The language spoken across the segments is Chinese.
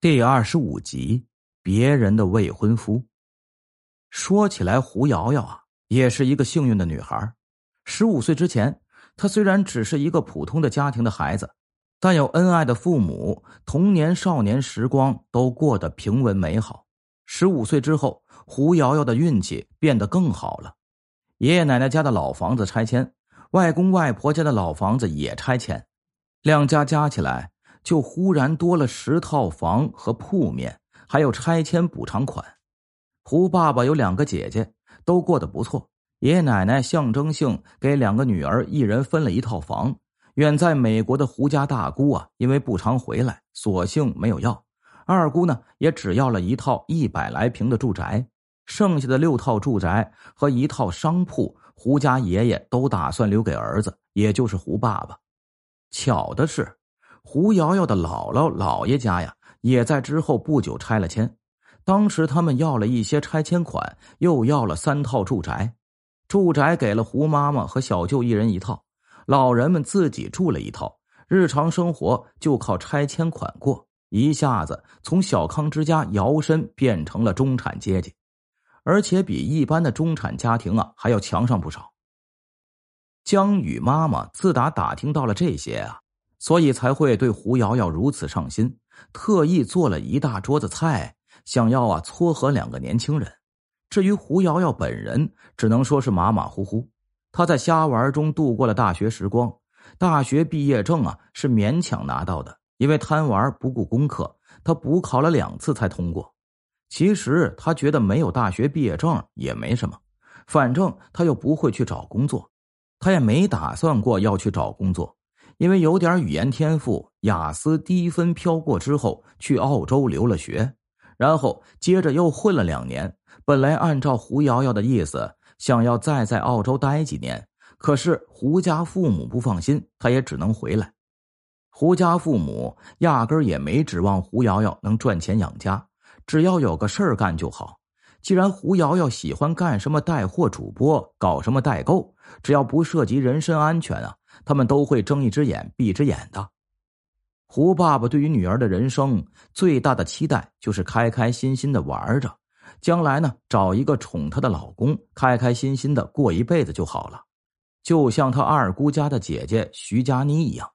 第二十五集，别人的未婚夫。说起来，胡瑶瑶啊，也是一个幸运的女孩。十五岁之前，她虽然只是一个普通的家庭的孩子，但有恩爱的父母，童年、少年时光都过得平稳美好。十五岁之后，胡瑶瑶的运气变得更好了。爷爷奶奶家的老房子拆迁，外公外婆家的老房子也拆迁，两家加起来。就忽然多了十套房和铺面，还有拆迁补偿款。胡爸爸有两个姐姐，都过得不错。爷爷奶奶象征性给两个女儿一人分了一套房。远在美国的胡家大姑啊，因为不常回来，索性没有要。二姑呢，也只要了一套一百来平的住宅，剩下的六套住宅和一套商铺，胡家爷爷都打算留给儿子，也就是胡爸爸。巧的是。胡瑶瑶的姥姥姥爷家呀，也在之后不久拆了迁。当时他们要了一些拆迁款，又要了三套住宅。住宅给了胡妈妈和小舅一人一套，老人们自己住了一套。日常生活就靠拆迁款过，一下子从小康之家摇身变成了中产阶级，而且比一般的中产家庭啊还要强上不少。江宇妈妈自打打听到了这些啊。所以才会对胡瑶瑶如此上心，特意做了一大桌子菜，想要啊撮合两个年轻人。至于胡瑶瑶本人，只能说是马马虎虎。她在瞎玩中度过了大学时光，大学毕业证啊是勉强拿到的，因为贪玩不顾功课，她补考了两次才通过。其实她觉得没有大学毕业证也没什么，反正她又不会去找工作，她也没打算过要去找工作。因为有点语言天赋，雅思低分飘过之后，去澳洲留了学，然后接着又混了两年。本来按照胡瑶瑶的意思，想要再在澳洲待几年，可是胡家父母不放心，他也只能回来。胡家父母压根儿也没指望胡瑶瑶能赚钱养家，只要有个事儿干就好。既然胡瑶瑶喜欢干什么带货主播，搞什么代购，只要不涉及人身安全啊。他们都会睁一只眼闭一只眼的。胡爸爸对于女儿的人生最大的期待就是开开心心的玩着，将来呢找一个宠她的老公，开开心心的过一辈子就好了，就像他二姑家的姐姐徐佳妮一样。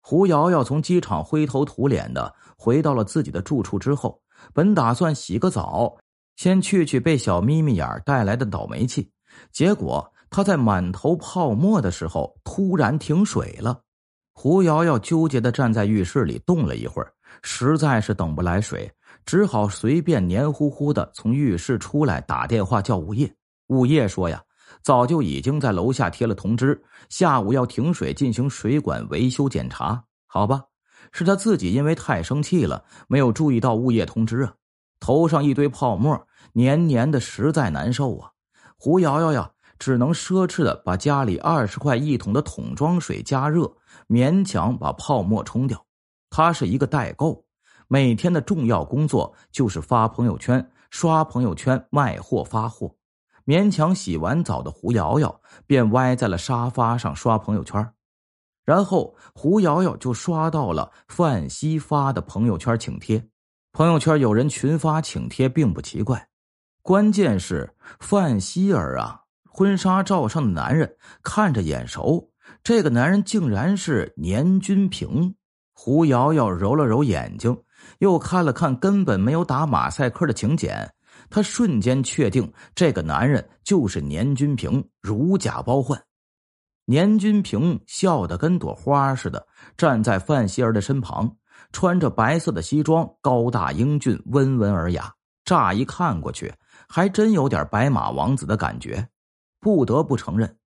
胡瑶瑶从机场灰头土脸的回到了自己的住处之后，本打算洗个澡，先去去被小眯眯眼带来的倒霉气，结果。他在满头泡沫的时候突然停水了，胡瑶瑶纠结的站在浴室里冻了一会儿，实在是等不来水，只好随便黏糊糊的从浴室出来，打电话叫物业。物业说呀，早就已经在楼下贴了通知，下午要停水进行水管维修检查。好吧，是他自己因为太生气了，没有注意到物业通知啊，头上一堆泡沫，黏黏的，实在难受啊。胡瑶瑶呀。只能奢侈的把家里二十块一桶的桶装水加热，勉强把泡沫冲掉。他是一个代购，每天的重要工作就是发朋友圈、刷朋友圈、卖货发货。勉强洗完澡的胡瑶瑶便歪在了沙发上刷朋友圈，然后胡瑶瑶就刷到了范西发的朋友圈请帖。朋友圈有人群发请帖并不奇怪，关键是范希儿啊。婚纱照上的男人看着眼熟，这个男人竟然是年君平。胡瑶瑶揉了揉眼睛，又看了看根本没有打马赛克的请柬，她瞬间确定这个男人就是年君平，如假包换。年君平笑得跟朵花似的，站在范希儿的身旁，穿着白色的西装，高大英俊，温文尔雅，乍一看过去，还真有点白马王子的感觉。不得不承认，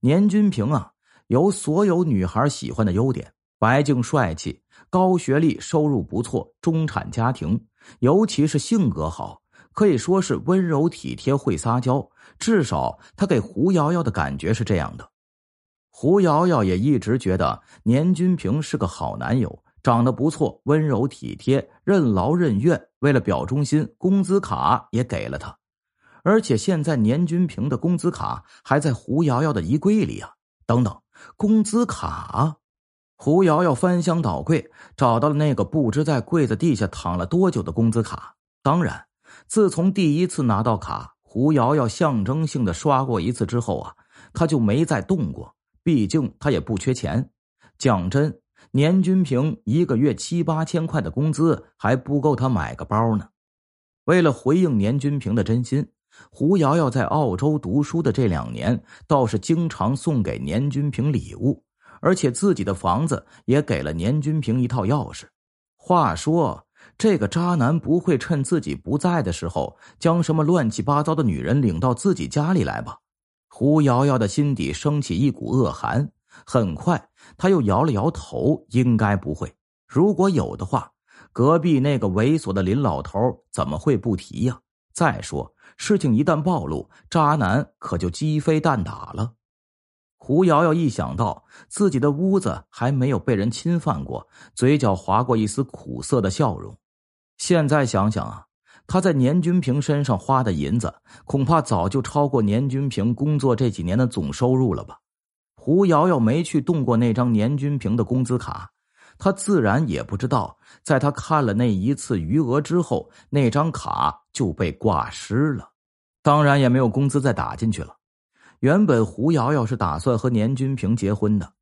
年君平啊，有所有女孩喜欢的优点：白净帅气、高学历、收入不错、中产家庭，尤其是性格好，可以说是温柔体贴、会撒娇。至少他给胡瑶瑶的感觉是这样的。胡瑶瑶也一直觉得年君平是个好男友，长得不错，温柔体贴，任劳任怨。为了表忠心，工资卡也给了他。而且现在年君平的工资卡还在胡瑶瑶的衣柜里啊！等等，工资卡，胡瑶瑶翻箱倒柜，找到了那个不知在柜子地下躺了多久的工资卡。当然，自从第一次拿到卡，胡瑶瑶象征性的刷过一次之后啊，她就没再动过。毕竟她也不缺钱。讲真，年均平一个月七八千块的工资还不够她买个包呢。为了回应年均平的真心，胡瑶瑶在澳洲读书的这两年，倒是经常送给年均平礼物。而且自己的房子也给了年均平一套钥匙。话说，这个渣男不会趁自己不在的时候，将什么乱七八糟的女人领到自己家里来吧？胡瑶瑶的心底升起一股恶寒。很快，他又摇了摇头，应该不会。如果有的话，隔壁那个猥琐的林老头怎么会不提呀？再说，事情一旦暴露，渣男可就鸡飞蛋打了。胡瑶瑶一想到自己的屋子还没有被人侵犯过，嘴角划过一丝苦涩的笑容。现在想想啊，他在年均平身上花的银子，恐怕早就超过年均平工作这几年的总收入了吧？胡瑶瑶没去动过那张年均平的工资卡，她自然也不知道，在她看了那一次余额之后，那张卡就被挂失了，当然也没有工资再打进去了。原本胡瑶瑶是打算和年均平结婚的，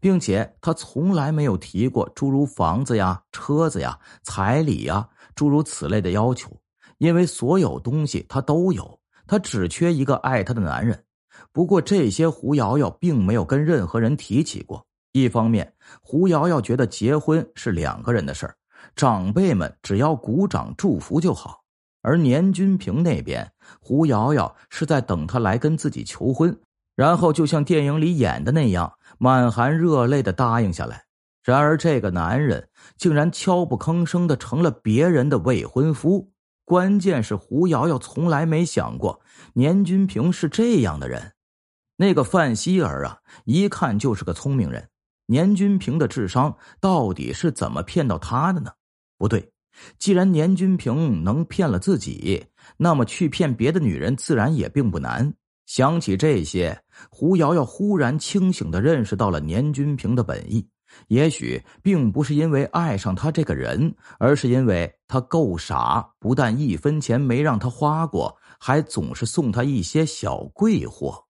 并且她从来没有提过诸如房子呀、车子呀、彩礼呀诸如此类的要求，因为所有东西她都有，她只缺一个爱她的男人。不过这些胡瑶瑶并没有跟任何人提起过。一方面，胡瑶瑶觉得结婚是两个人的事儿，长辈们只要鼓掌祝福就好。而年均平那边，胡瑶瑶是在等他来跟自己求婚，然后就像电影里演的那样，满含热泪的答应下来。然而这个男人竟然悄不吭声的成了别人的未婚夫。关键是胡瑶瑶从来没想过年均平是这样的人。那个范希儿啊，一看就是个聪明人。年均平的智商到底是怎么骗到他的呢？不对。既然年均平能骗了自己，那么去骗别的女人自然也并不难。想起这些，胡瑶瑶忽然清醒的认识到了年均平的本意。也许并不是因为爱上他这个人，而是因为他够傻，不但一分钱没让他花过，还总是送他一些小贵货。